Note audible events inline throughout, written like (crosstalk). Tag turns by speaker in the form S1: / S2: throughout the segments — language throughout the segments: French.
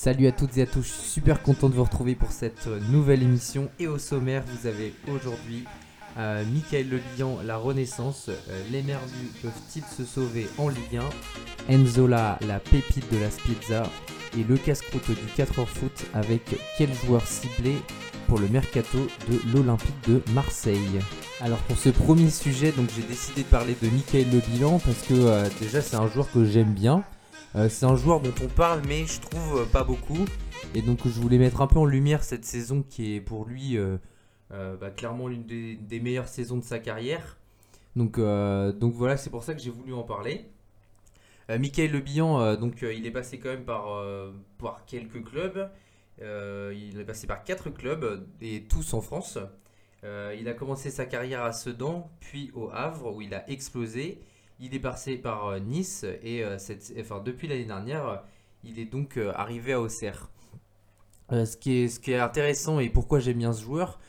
S1: Salut à toutes et à tous, je suis super content de vous retrouver pour cette euh, nouvelle émission. Et au sommaire, vous avez aujourd'hui euh, Michael Le Bihan, la Renaissance, euh, les Merdus peuvent-ils se sauver en Ligue 1, Enzola, la pépite de la Spizza, et le casse-croûte du 4h foot avec quel joueur ciblé pour le mercato de l'Olympique de Marseille? Alors pour ce premier sujet, donc j'ai décidé de parler de Michael Le Bihan parce que euh, déjà c'est un joueur que j'aime bien. Euh, c'est un joueur dont on parle mais je trouve euh, pas beaucoup. Et donc je voulais mettre un peu en lumière cette saison qui est pour lui euh, bah, clairement l'une des, meilleures saisons de sa carrière. Donc, voilà, c'est pour ça que j'ai voulu en parler. Michael Le Bihan, donc il est passé quand même par, quelques clubs. Il est passé par quatre clubs et tous en France. Il a commencé sa carrière à Sedan, puis au Havre où il a explosé. Il est passé par euh, Nice et euh, enfin, depuis l'année dernière, il est donc euh, arrivé à Auxerre. Ce qui est, intéressant et pourquoi j'aime bien ce joueur,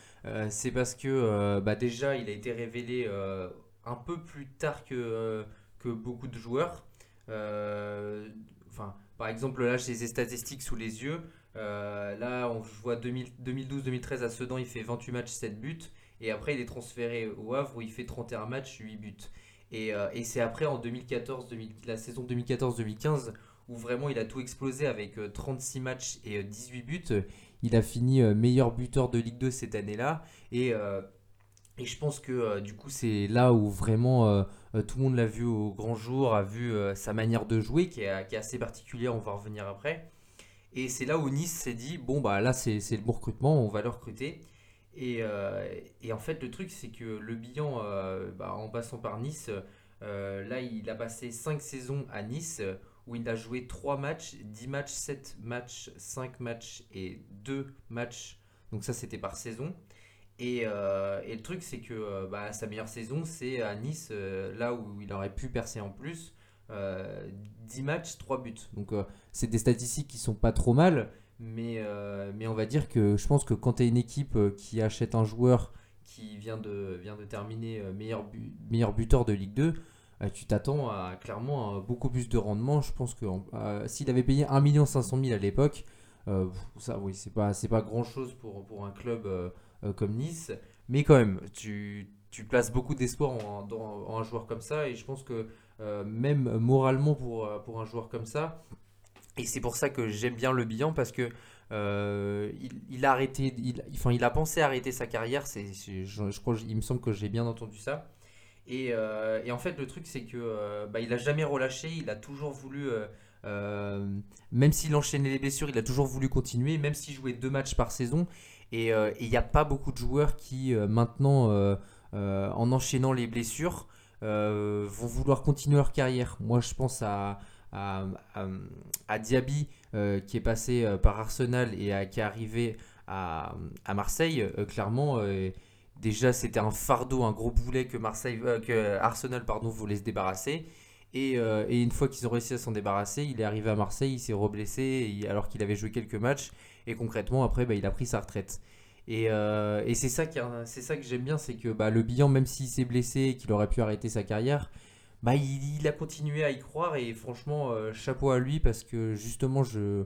S1: c'est parce que bah, déjà il a été révélé un peu plus tard que, beaucoup de joueurs. Par exemple, là j'ai ses statistiques sous les yeux. Là, on 2000 2012-2013 à Sedan, il fait 28 matchs, 7 buts. Et après, il est transféré au Havre où il fait 31 matchs, 8 buts. Et, euh, et c'est après en 2014, 2000 la saison 2014-2015 où vraiment il a tout explosé avec euh, 36 matchs et euh, 18 buts. Il a fini euh, meilleur buteur de Ligue 2 cette année-là. Et, euh, je pense que euh, du coup, c'est là où vraiment euh, euh, tout le monde l'a vu au grand jour, a vu euh, sa manière de jouer qui est, assez particulière, on va revenir après. Et c'est là où Nice s'est dit, bon bah là c'est le bon recrutement, on va le recruter. Et, euh, et en fait le truc c'est que le bilan bah, en passant par Nice, euh, là il a passé 5 saisons à Nice euh, où il a joué 3 matchs, 10 matchs, 7 matchs, 5 matchs et 2 matchs. Donc ça c'était par saison. Et, euh, et le truc c'est que euh, bah, sa meilleure saison c'est à Nice, euh, là où il aurait pu percer en plus. Euh, 10 matchs, 3 buts. Donc euh, c'est des statistiques qui sont pas trop mal, mais, euh, mais on va dire que je pense que quand tu as une équipe euh, qui achète un joueur qui vient de, vient de terminer euh, meilleur, meilleur buteur de Ligue 2, euh, tu t'attends à clairement à beaucoup plus de rendement. Je pense que euh, s'il avait payé 1 500 000 à l'époque, ça oui, c'est pas, pas grand chose pour, pour un club comme Nice, mais quand même, tu, tu places beaucoup d'espoir en, en un joueur comme ça, et je pense que même moralement pour, pour un joueur comme ça, et c'est pour ça que j'aime bien le bilan parce que euh, il, a arrêté, enfin, il a pensé arrêter sa carrière. C'est, je, crois, il me semble que j'ai bien entendu ça. Et, euh, en fait, le truc, c'est que euh, bah, il a jamais relâché. Il a toujours voulu, euh, même s'il enchaînait les blessures, il a toujours voulu continuer, même s'il jouait deux matchs par saison. Et il n'y a pas beaucoup de joueurs qui maintenant, en enchaînant les blessures, vont vouloir continuer leur carrière. Moi, je pense à à, Diaby euh, qui est passé euh, par Arsenal et qui est arrivé à, Marseille, euh, clairement, déjà c'était un fardeau, un gros boulet que Marseille, que Arsenal pardon, voulait se débarrasser. Et, une fois qu'ils ont réussi à s'en débarrasser, il est arrivé à Marseille, il s'est reblessé alors qu'il avait joué quelques matchs. Et concrètement, après, bah, il a pris sa retraite. Et, c'est ça, ça que j'aime bien, c'est que bah, le bilan, même s'il s'est blessé et qu'il aurait pu arrêter sa carrière, bah, il, a continué à y croire et franchement, euh, chapeau à lui parce que justement, je,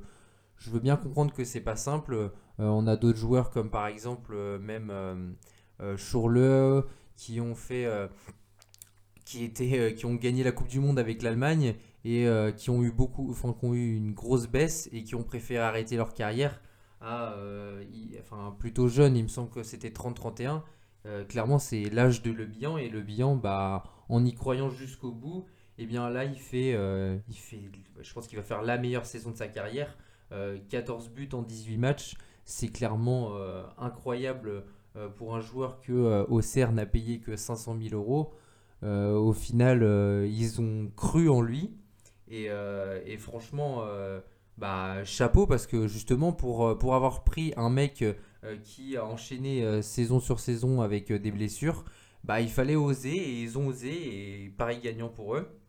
S1: veux bien comprendre que c'est pas simple. Euh, on a d'autres joueurs comme par exemple euh, même Schurrle qui ont fait, qui ont gagné la Coupe du Monde avec l'Allemagne et qui ont eu beaucoup, enfin, qui ont eu une grosse baisse et qui ont préféré arrêter leur carrière enfin, plutôt jeune. Il me semble que c'était 30-31. Euh, clairement, c'est l'âge de Le Bihan et Le Bihan, bah, en y croyant jusqu'au bout, et bien là, il fait, euh, il fait, je pense qu'il va faire la meilleure saison de sa carrière. Euh, 14 buts en 18 matchs, c'est clairement euh, incroyable euh, pour un joueur que euh, Auxerre n'a payé que 500 000 euros. Euh, au final, euh, ils ont cru en lui et, euh, franchement, euh, bah, chapeau parce que justement pour, euh, avoir pris un mec euh, qui a enchaîné euh, saison sur saison avec euh, des blessures, bah, il fallait oser et ils ont osé et pareil gagnant pour eux.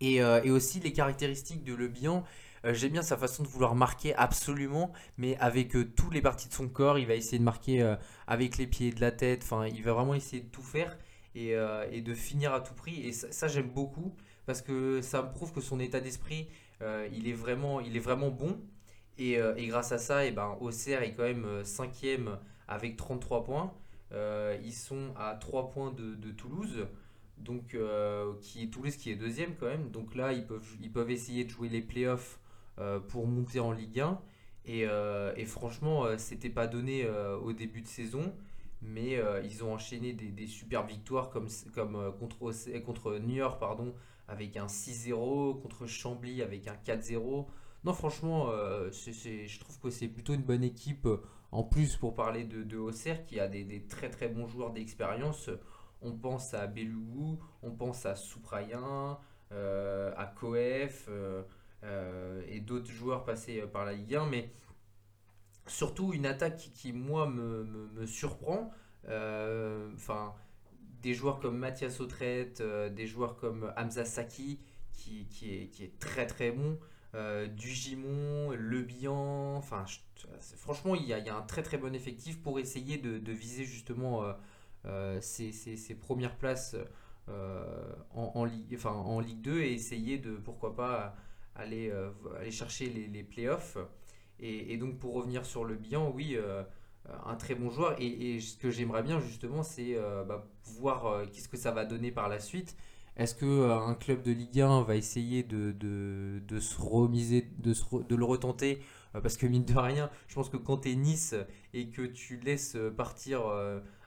S1: Et, euh, aussi les caractéristiques de Le Bihan, euh, j'aime bien sa façon de vouloir marquer absolument, mais avec euh, toutes les parties de son corps, il va essayer de marquer euh, avec les pieds, de la tête, enfin il va vraiment essayer de tout faire et, de finir à tout prix. Et ça, j'aime beaucoup parce que ça me prouve que son état d'esprit, il est vraiment, il est vraiment bon. Et, grâce à ça, et eh ben, Auxerre est quand même cinquième avec 33 points. Ils sont à 3 points de, Toulouse donc qui est Toulouse qui est deuxième quand même. Donc là, ils peuvent, ils peuvent essayer de jouer les playoffs pour monter en Ligue 1. Et, et franchement, c'était pas donné au début de saison mais euh, ils ont enchaîné des, super victoires comme, comme euh, contre, contre New York pardon, avec un 6-0, contre Chambly avec un 4-0. Non, franchement, euh, je trouve que c'est plutôt une bonne équipe. En plus, pour parler de, de Auxerre, qui a des, très très bons joueurs d'expérience, on pense à Belougou, on pense à Souprayen, à Coef et d'autres joueurs passés par la Ligue 1. Mais surtout une attaque qui, moi, me, surprend. Euh, enfin, des joueurs comme Mathias Autrette, euh, des joueurs comme Hamza Saki, qui, est, qui est très très bon. Euh, Dugimon, Le Bihan, enfin, franchement, il y, a, un très très bon effectif pour essayer de, viser justement ces, premières places en, Ligue, enfin, en Ligue 2 et essayer de, pourquoi pas, aller, aller chercher les, playoffs. Et, donc pour revenir sur le bilan, oui, euh, un très bon joueur. Et, ce que j'aimerais bien justement, c'est euh, bah, voir euh, qu'est-ce que ça va donner par la suite. Est-ce qu'un club de Ligue 1 va essayer de, de, se remiser, de, de le retenter Parce que mine de rien, je pense que quand tu es Nice et que tu laisses partir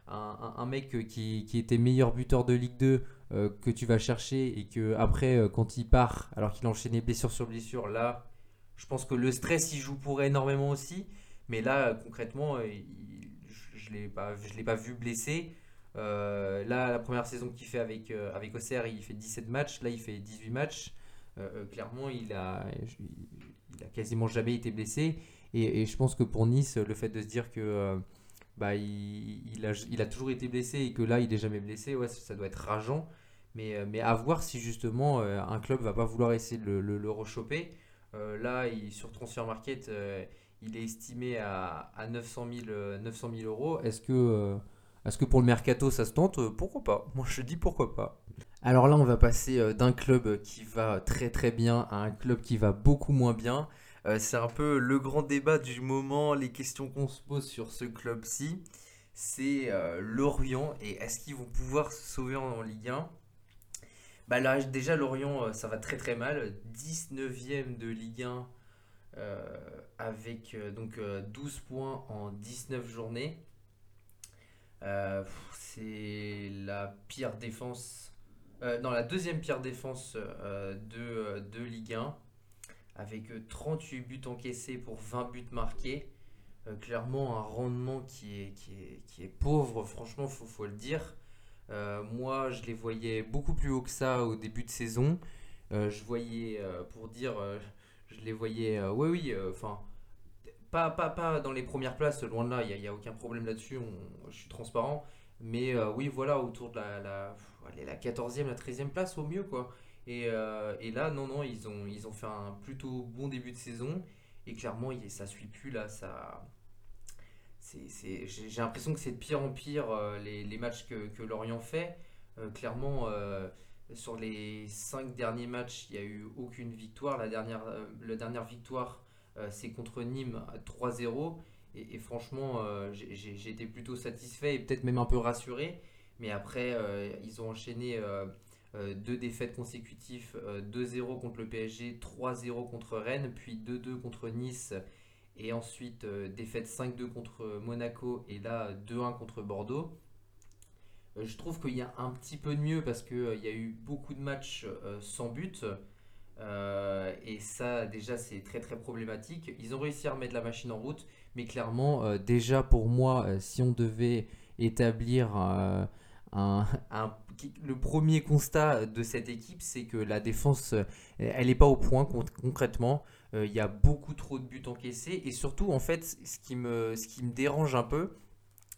S1: un, un, mec qui, était meilleur buteur de Ligue 2 que tu vas chercher et que après quand il part alors qu'il a enchaîné blessure sur blessure là je pense que le stress, il joue pour énormément aussi. Mais là, concrètement, euh, je ne l'ai pas, vu blessé. Euh, là, la première saison qu'il fait avec, euh, avec Auxerre, il fait 17 matchs. Là, il fait 18 matchs. clairement, il a, il a quasiment jamais été blessé. Et, je pense que pour Nice, le fait de se dire que bah, il, a, il, a, toujours été blessé et que là, il n'est jamais blessé, ouais, ça doit être rageant. Mais, mais à voir si justement un club va pas vouloir essayer de le, le, rechoper. Euh, là, sur Transfer Market, euh, il est estimé à, 900, 000, euros. Est-ce que, euh, que pour le mercato, ça se tente? Pourquoi pas? Moi, je dis pourquoi pas. Alors là, on va passer d'un club qui va très très bien à un club qui va beaucoup moins bien. c'est un peu le grand débat du moment, les questions qu'on se pose sur ce club-ci. C'est Lorient et est-ce qu'ils vont pouvoir se sauver en Ligue 1 bah là, déjà, Lorient, euh, ça va très très mal. 19e de Ligue 1 euh, avec euh, donc 12 points en 19 journées. c'est la pire défense. Non, la deuxième pire défense de, de Ligue 1 avec 38 buts encaissés pour 20 buts marqués. clairement, un rendement qui est, qui est, qui est pauvre, franchement, il faut, faut, le dire. Euh, moi, je les voyais beaucoup plus haut que ça au début de saison. Euh, je voyais, euh, pour dire, je les voyais, oui, oui, enfin, pas, pas, pas dans les premières places, loin de là, il n'y a, aucun problème là-dessus, je suis transparent. Mais oui, voilà, autour de la, la 14e, la 13e place au mieux, quoi. Et, et, là, non, non, ils ont, ils ont fait un plutôt bon début de saison. Et clairement, ça suit plus, là, ça j'ai l'impression que c'est de pire en pire euh, les, matchs que, Lorient fait. Euh, clairement, euh, sur les cinq derniers matchs, il n'y a eu aucune victoire. La dernière, dernière victoire, c'est contre Nîmes 3-0. Et, franchement, j'ai été plutôt satisfait et peut-être même un peu rassuré. Mais après, ils ont enchaîné deux défaites consécutives 2-0 contre le PSG, 3-0 contre Rennes, puis 2-2 contre Nice et ensuite, euh, défaite 5-2 contre Monaco et là 2-1 contre Bordeaux. Euh, je trouve qu'il y a un petit peu de mieux parce qu'il euh, il y a eu beaucoup de matchs sans but. et ça, déjà, c'est très très problématique. Ils ont réussi à remettre la machine en route, mais clairement, déjà pour moi, si on devait établir le premier constat de cette équipe, c'est que la défense, elle n'est pas au point concrètement. Euh, il y a beaucoup trop de buts encaissés. Et surtout, en fait, ce qui me, dérange un peu,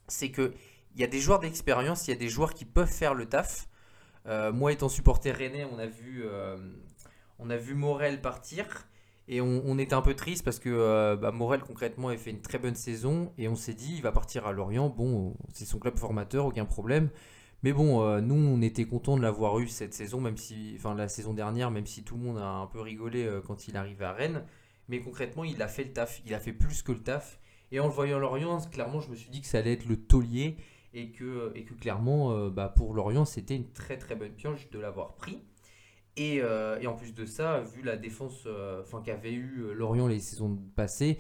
S1: c'est que il y a des joueurs d'expérience, il y a des joueurs qui peuvent faire le taf. Euh, moi, étant supporter rennais, on a vu, euh, on a vu Morel partir. Et on, était un peu triste parce que bah, Morel, concrètement, a fait une très bonne saison. Et on s'est dit, il va partir à Lorient. Bon, c'est son club formateur, aucun problème. Mais bon, euh, nous, on était content de l'avoir eu cette saison, même si, enfin la saison dernière, même si tout le monde a un peu rigolé euh, quand il arrive à Rennes. mais concrètement, il a fait le taf, il a fait plus que le taf. Et en le voyant Lorient, clairement, je me suis dit que ça allait être le taulier et que, et que clairement, euh, bah, pour Lorient, c'était une très très bonne pioche de l'avoir pris. Et, euh, et, en plus de ça, vu la défense euh, qu'avait eu Lorient les saisons passées,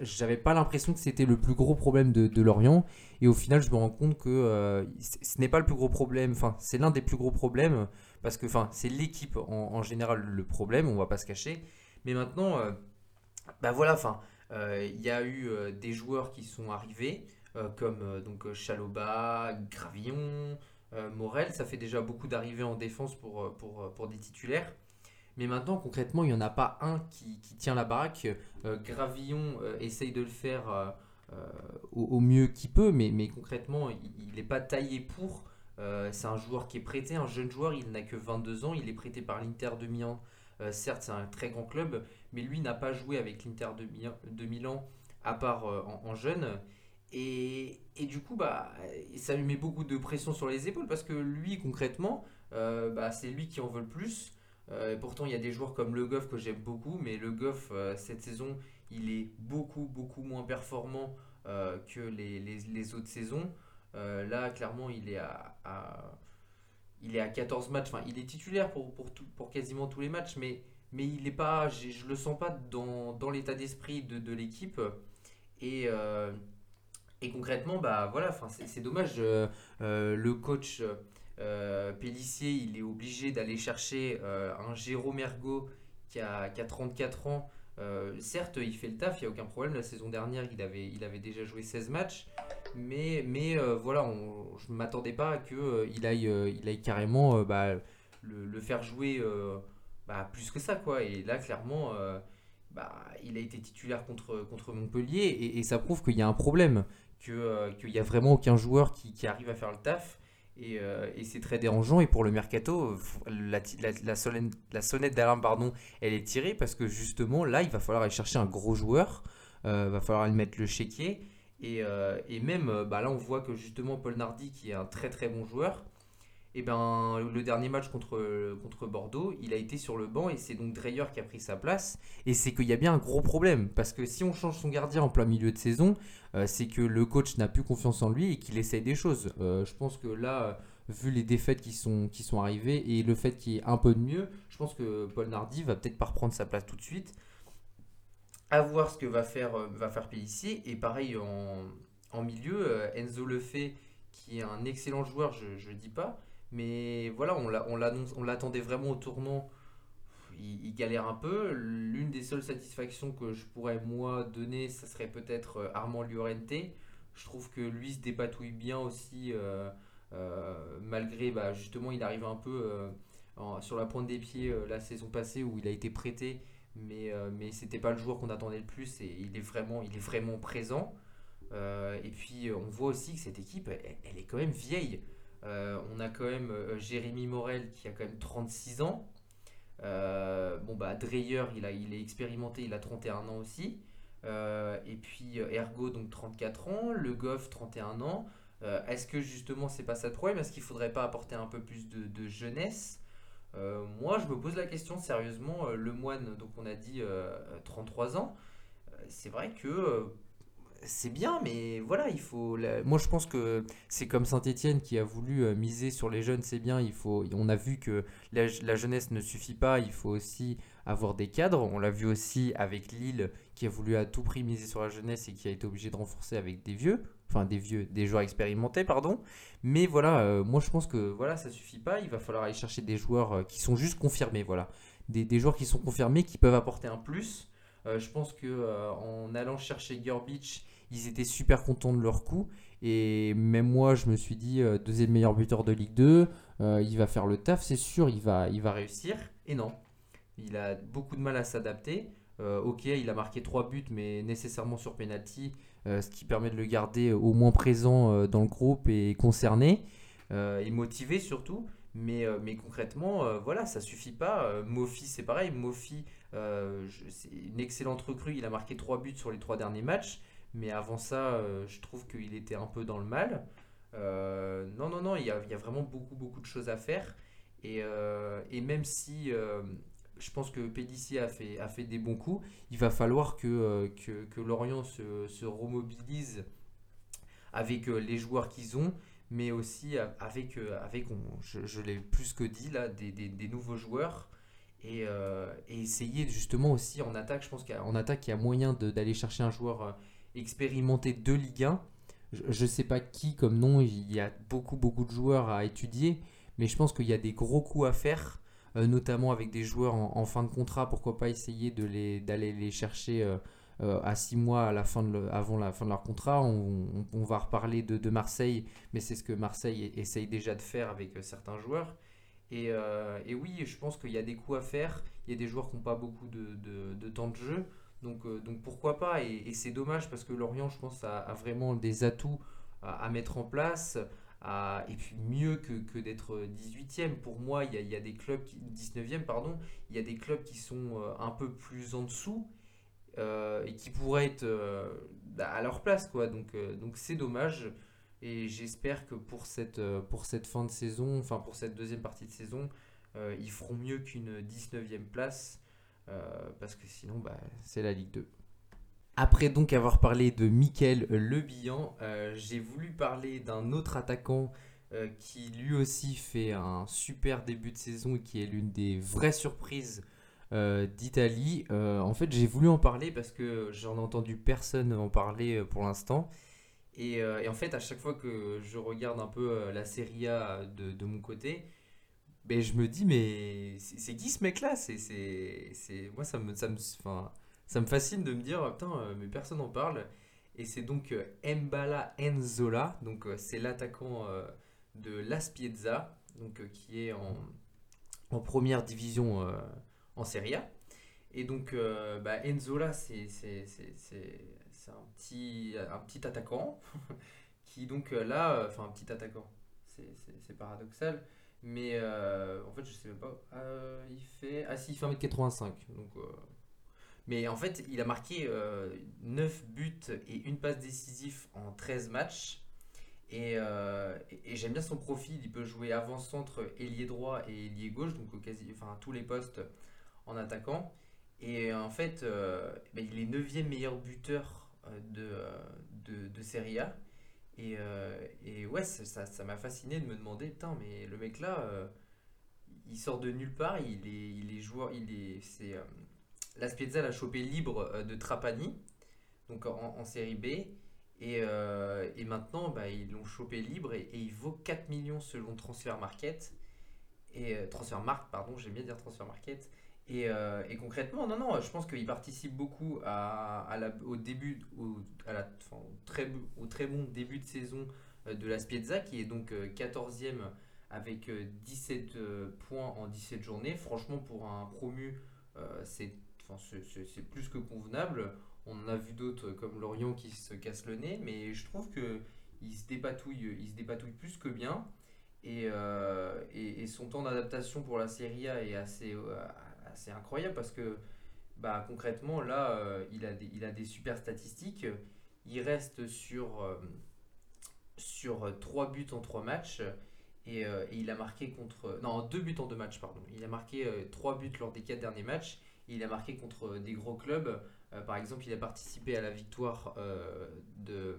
S1: j'avais pas l'impression que c'était le plus gros problème de, Lorient. Et au final, je me rends compte que ce n'est pas le plus gros problème, enfin, c'est l'un des plus gros problèmes, parce que c'est l'équipe en, général le problème, on va pas se cacher. Mais maintenant, bah voilà, enfin, il y a eu des joueurs qui sont arrivés. Euh, comme euh, donc euh, Chaloba, Gravillon, Morel. Ça fait déjà beaucoup d'arrivées en défense pour, pour, pour des titulaires. Mais maintenant, concrètement, il n'y en a pas un qui, qui tient la baraque. Gravillon essaye de le faire au, mieux qu'il peut, mais, mais concrètement, il n'est pas taillé pour. c'est un joueur qui est prêté, un jeune joueur, il n'a que 22 ans, il est prêté par l'Inter de Milan. certes, c'est un très grand club, mais lui n'a pas joué avec l'Inter de, Milan, à part en, jeune. Et, du coup, bah, ça lui met beaucoup de pression sur les épaules parce que lui, concrètement, euh, bah, c'est lui qui en veut le plus. Euh, pourtant, il y a des joueurs comme Le Goff que j'aime beaucoup, mais Le Goff, euh, cette saison, il est beaucoup, beaucoup moins performant que les, les, autres saisons. là, clairement, il est à, il est à 14 matchs. Enfin, il est titulaire pour, pour, pour quasiment tous les matchs, mais, mais il est pas, je le sens pas dans, dans l'état d'esprit de, de l'équipe. Et et concrètement, bah voilà, c'est dommage. Euh, euh, le coach euh, Pellissier, il est obligé d'aller chercher un Jérôme Ergo qui a, 34 ans. certes, il fait le taf, il n'y a aucun problème. La saison dernière, il avait, déjà joué 16 matchs. Mais, mais voilà, je ne m'attendais pas à qu'il aille, il aille carrément bah, le, faire jouer bah, plus que ça. quoi. Et là, clairement, bah, il a été titulaire contre, contre Montpellier et ça prouve qu'il y a un problème. Euh, qu'il n'y a vraiment aucun joueur qui, arrive à faire le taf. Et, euh, et c'est très dérangeant. Et pour le mercato, la, sonnette, la sonnette d'alarme, pardon, elle est tirée parce que justement, là, il va falloir aller chercher un gros joueur. Il euh, va falloir aller mettre le chéquier. Et, et même, bah, là, on voit que justement, Paul Nardi, qui est un très très bon joueur, et eh ben, le dernier match contre, Bordeaux, il a été sur le banc et c'est donc Dreyer qui a pris sa place. Et c'est qu'il y a bien un gros problème parce que si on change son gardien en plein milieu de saison, euh, c'est que le coach n'a plus confiance en lui et qu'il essaye des choses. Euh, je pense que là, vu les défaites qui sont, qui sont arrivées et le fait qu'il y un peu de mieux, je pense que Paul Nardi va peut-être pas reprendre sa place tout de suite. À voir ce que va faire, euh, va faire. Et pareil en, en milieu, Enzo Lefebvre, qui est un excellent joueur, je ne dis pas mais voilà, on l'attendait vraiment au tournant. Il, galère un peu. L'une des seules satisfactions que je pourrais moi donner, ça serait peut-être euh, Armand Llorente. Je trouve que lui se dépatouille bien aussi, euh, euh, malgré bah, justement il arrive un peu sur la pointe des pieds la saison passée où il a été prêté, mais, mais c'était pas le joueur qu'on attendait le plus et il est vraiment, il est vraiment présent. et puis on voit aussi que cette équipe, elle est quand même vieille. Euh, on a quand même euh, Jérémy Morel qui a quand même 36 ans. Euh, bon, bah, Dreyer, il, est expérimenté, il a 31 ans aussi. et puis Ergo, donc 34 ans. Le Goff, 31 ans. Est-ce que justement, c'est pas ça le problème? Est-ce qu'il faudrait pas apporter un peu plus de, jeunesse? Moi, je me pose la question sérieusement. le moine, donc on a dit 33 ans. c'est vrai que c'est bien, mais voilà, il faut. Moi, je pense que c'est comme Saint-Etienne qui a voulu euh, miser sur les jeunes, c'est bien. Il faut. On a vu que la, jeunesse ne suffit pas. Il faut aussi avoir des cadres. On l'a vu aussi avec Lille qui a voulu à tout prix miser sur la jeunesse et qui a été obligé de renforcer avec des vieux, enfin des vieux, des joueurs expérimentés, pardon. Mais voilà, euh, moi je pense que voilà, ça suffit pas. Il va falloir aller chercher des joueurs euh, qui sont juste confirmés, voilà, des, des joueurs qui sont confirmés, qui peuvent apporter un plus. je pense que en allant chercher Gerbich ils étaient super contents de leur coup. Et même moi, je me suis dit, euh, deuxième meilleur buteur de Ligue 2, euh, il va faire le taf, c'est sûr, il va, il va réussir. Et non, il a beaucoup de mal à s'adapter. Euh, ok, il a marqué 3 buts, mais nécessairement sur penalty, ce qui permet de le garder au moins présent dans le groupe et concerné, et motivé surtout. Mais, mais concrètement, voilà, ça suffit pas. Mofi, c'est pareil. Mofi, c'est une excellente recrue. Il a marqué 3 buts sur les 3 derniers matchs. Mais avant ça, euh, je trouve qu'il était un peu dans le mal. Euh, non, non, non, il y, a, vraiment beaucoup, beaucoup de choses à faire. Et, euh, et même si je pense que Pédissier a fait, a fait des bons coups. Il va falloir que, que, Lorient se, se, remobilise avec les joueurs qu'ils ont, mais aussi avec, avec je, l'ai plus que dit, là, des, des, nouveaux joueurs. Et, essayer justement aussi en attaque, je pense qu'en attaque, il y a moyen d'aller chercher un joueur expérimenté de Ligue 1 je ne sais pas qui comme nom, il y a beaucoup beaucoup de joueurs à étudier, mais je pense qu'il y a des gros coups à faire, euh, notamment avec des joueurs en, fin de contrat, pourquoi pas essayer d'aller de les, les chercher euh, euh, à 6 mois à la fin de avant la fin de leur contrat. On, va reparler de, Marseille, mais c'est ce que Marseille essaye déjà de faire avec certains joueurs. Et, et oui, je pense qu'il y a des coups à faire, il y a des joueurs qui n'ont pas beaucoup de, de temps de jeu. Donc, euh, donc pourquoi pas Et, c'est dommage parce que Lorient, je pense, a, vraiment des atouts à, mettre en place. et puis mieux que, d'être 18e. Pour moi, il y, a, des clubs, qui, 19e, pardon, il y a des clubs qui sont euh, un peu plus en dessous euh, et qui pourraient être à leur place. Quoi. Donc donc c'est dommage. Et j'espère que pour cette, pour cette fin de saison, enfin pour cette deuxième partie de saison, ils feront mieux qu'une 19e place. Euh, parce que sinon, bah, c'est la Ligue 2. Après donc avoir parlé de Mickaël Lebihan, euh, j'ai voulu parler d'un autre attaquant euh, qui lui aussi fait un super début de saison et qui est l'une des vraies surprises d'Italie. en fait, j'ai voulu en parler parce que j'en ai entendu personne en parler pour l'instant. Et, en fait, à chaque fois que je regarde un peu la Serie A de mon côté, ben, je me dis, mais c'est qui ce mec-là? C'est, Moi, ça me, ça, me, ça me fascine de me dire, putain, euh, mais personne n'en parle. Et c'est donc euh, Mbala Enzola, donc euh, c'est l'attaquant de Las Piezza, donc, qui est en, première division en Serie A. Et donc, bah, Enzola, c'est, c'est, un, petit, un petit attaquant (laughs) qui, donc là, enfin, un petit attaquant, c'est paradoxal mais euh, en fait, je sais même pas. Euh, il fait. Ah si, il fait 1m85. Donc, euh, Mais en fait, il a marqué 9 buts et une passe décisive en 13 matchs. Et, j'aime bien son profil. Il peut jouer avant-centre, ailier droit et ailier gauche. Donc, quasi, enfin, tous les postes en attaquant. Et en fait, ben, il est 9 meilleur buteur de, de, de Serie A. Et, euh, et ouais, ça, m'a fasciné de me demander, putain, mais le mec là, euh, il sort de nulle part, il est, joueur, il est, c'est, euh, la Spiezza l'a chopé libre de Trapani, donc en, série B, et, et maintenant, bah, ils l'ont chopé libre et, il vaut 4 millions selon Transfer Market, et Transfer Market, pardon, j'aime bien dire Transfer Market, euh, et, concrètement, non, non, je pense qu'il participe beaucoup au début, au, très, bon début de saison euh, de la Spiezza, qui est donc 14e euh, avec 17 points en 17 journées. Franchement, pour un promu, c'est plus que convenable. On en a vu d'autres comme Lorient qui se casse le nez, mais je trouve qu'il se dépatouille, il se dépatouille plus que bien. Et, et son temps d'adaptation pour la Serie A est assez, c'est incroyable parce que bah, concrètement, là, euh, il, a des, il a des super statistiques. Il reste sur, euh, sur 3 buts en 3 matchs. Et, euh, il a marqué contre. Non, 2 buts en 2 matchs, pardon. Il a marqué 3 buts lors des 4 derniers matchs. Il a marqué contre des gros clubs. par exemple, il a participé à la victoire de,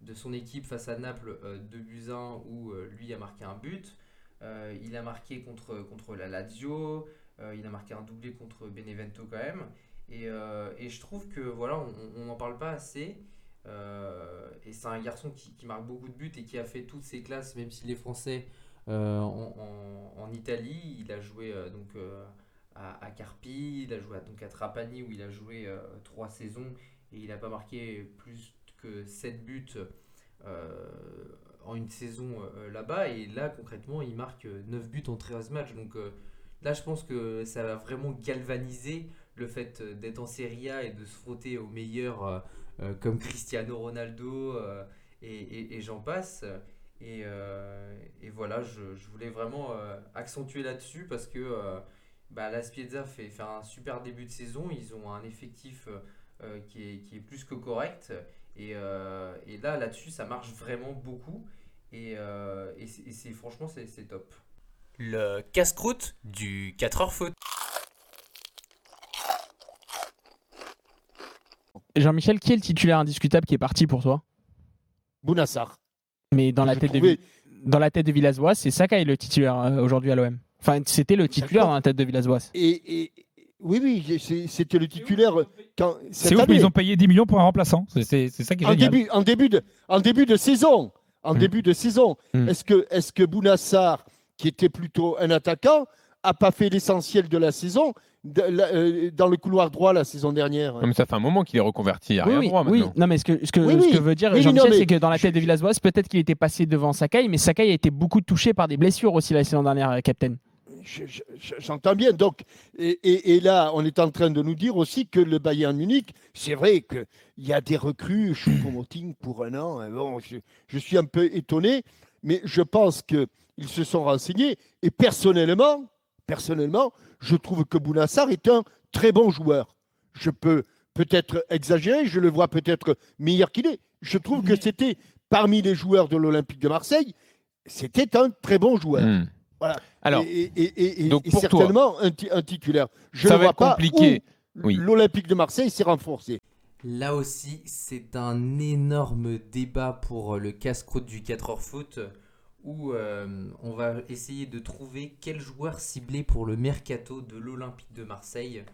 S1: de son équipe face à Naples de Buzyn où lui a marqué un but. il a marqué contre, contre la Lazio. Euh, il a marqué un doublé contre Benevento quand même. Et, euh, et je trouve que voilà, on n'en parle pas assez. Euh, et c'est un garçon qui, marque beaucoup de buts et qui a fait toutes ses classes, même s'il est français, en, Italie. Il a joué donc à, Carpi, il a joué à, donc à Trapani où il a joué trois saisons et il n'a pas marqué plus que 7 buts en une saison là-bas. Et là, concrètement, il marque 9 buts en 13 matchs. Donc Là, je pense que ça va vraiment galvaniser le fait euh, d'être en Serie A et de se frotter aux meilleurs euh, euh, comme Cristiano Ronaldo et, j'en passe. Et, voilà, je, voulais vraiment accentuer là-dessus parce que bah, la Spiezza fait, fait, un super début de saison. Ils ont un effectif qui, est, plus que correct. Et, là, là-dessus, ça marche vraiment beaucoup. Et, franchement, c'est top
S2: le casse-croûte du 4h foot. Jean-Michel, qui est le titulaire indiscutable qui est parti pour toi?
S3: Bounassar.
S2: Mais dans la, tête de, dans la tête de Villas-Boas, le titulaire euh, aujourd'hui à l'OM. Enfin, c'était le titulaire dans la tête de Villasbois.
S3: Et, oui, oui, c'était le titulaire.
S4: C'est ouf, ils ont payé 10 millions pour un remplaçant. C'est ça qui est
S3: en. Début, en, début de, saison. En mm. début de saison. Mm. Est-ce que, est que Bounassar qui était plutôt un attaquant, a pas fait l'essentiel de la saison euh, dans le couloir droit la saison dernière.
S5: mais ça fait un moment qu'il est reconverti à oui, droit
S2: oui. non mais ce que, ce que, ce que veut dire Jean-Michel, c'est que dans la tête de Villas-Boas, peut-être qu'il était passé devant Sakai, mais Sakai a été beaucoup touché par des blessures aussi la saison dernière, euh, Captain.
S3: J'entends bien. Donc, et, et, là, on est en train de nous dire aussi que le Bayern Munich, c'est vrai qu'il y a des recrues, Choupo-Moting (clears throat) pour un an. Hein, bon, je, je, suis un peu étonné, mais je pense qu'ils se sont renseignés. Et personnellement, personnellement, je trouve que Bounassar est un très bon joueur. Je peux peut-être exagérer, je le vois peut-être meilleur qu'il est. Je trouve que c'était parmi les joueurs de l'Olympique de Marseille, c'était un très bon joueur. Hmm. Voilà. Alors, et, donc pour certainement un, titulaire. Je ne vois pas compliqué. Oui. l'Olympique de Marseille s'est renforcé.
S1: Là aussi, c'est un énorme débat pour le casse-croûte du 4 heures foot où euh, on va essayer de trouver quel joueur cibler pour le mercato de l'Olympique de Marseille.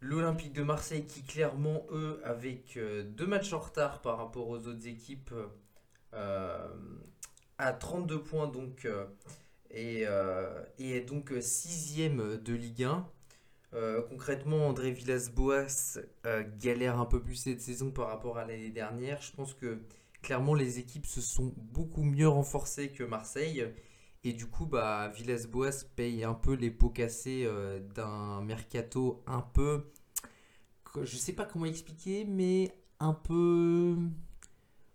S1: L'Olympique de Marseille qui clairement, eux, avec euh, deux matchs en retard par rapport aux autres équipes, euh, à 32 points donc, et, et, donc sixième de Ligue 1. concrètement, André Villas-Boas galère un peu plus cette saison par rapport à l'année dernière. Je pense que clairement, les équipes se sont beaucoup mieux renforcées que Marseille. Et du coup, bah, Villas-Boas paye un peu les pots cassés euh, d'un mercato un peu. Je sais pas comment expliquer, mais un peu.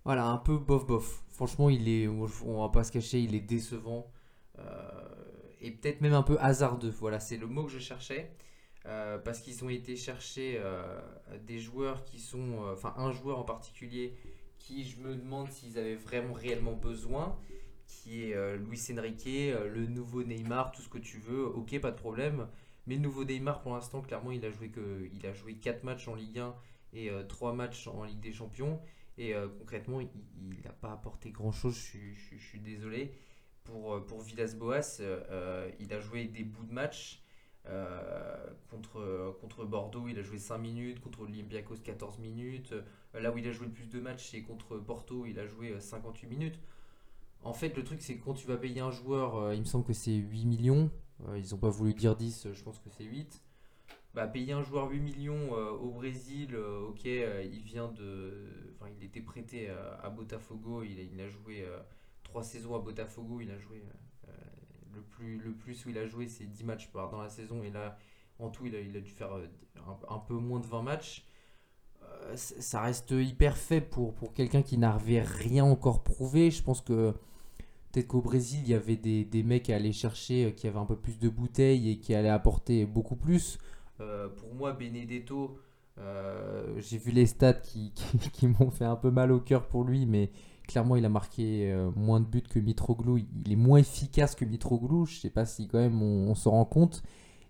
S1: Voilà, un peu bof-bof. Franchement, il est. On va pas se cacher, il est décevant. Euh, et peut-être même un peu hasardeux. Voilà, c'est le mot que je cherchais. Euh, parce qu'ils ont été chercher des joueurs qui sont. Enfin, un joueur en particulier qui je me demande s'ils avaient vraiment réellement besoin, qui est euh, Luis Enrique, euh, le nouveau Neymar, tout ce que tu veux, ok, pas de problème. Mais le nouveau Neymar, pour l'instant, clairement, il a joué que, il a joué 4 matchs en Ligue 1 et 3 euh, matchs en Ligue des Champions. Et concrètement, il n'a pas apporté grand-chose, je, suis désolé. Pour, pour Villas-Boas, il a joué des bouts de match. Contre, contre Bordeaux, il a joué 5 minutes, contre Olympiakos 14 minutes, Là où il a joué le plus de matchs, c'est contre Porto, il a joué 58 euh, minutes. En fait, le truc, c'est que quand tu vas payer un joueur, euh, il me semble que c'est 8 millions. Euh, ils n'ont pas voulu dire 10, je pense que c'est 8. Bah, payer un joueur 8 millions au Brésil, ok, il vient de. Enfin, il était prêté à, Botafogo, il a, il a joué 3 saisons à Botafogo, il a joué. Le, plus, le plus où il a joué, c'est 10 matchs dans la saison, et là, en tout, il a, il a dû faire un, un, peu moins de 20 matchs. Euh, ça reste hyper faible pour, pour quelqu'un qui n'avait rien encore prouvé. Je pense que peut-être qu'au Brésil, il y avait des, des, mecs à aller chercher euh, qui avaient un peu plus de bouteilles et qui allaient apporter beaucoup plus. Euh, pour moi, Benedetto, j'ai vu les stats (laughs) qui, qui, m'ont fait un peu mal au cœur pour lui, mais clairement, il a marqué moins de buts que Mitroglou. Il est moins efficace que Mitroglou. Je ne sais pas si quand même on, se rend compte.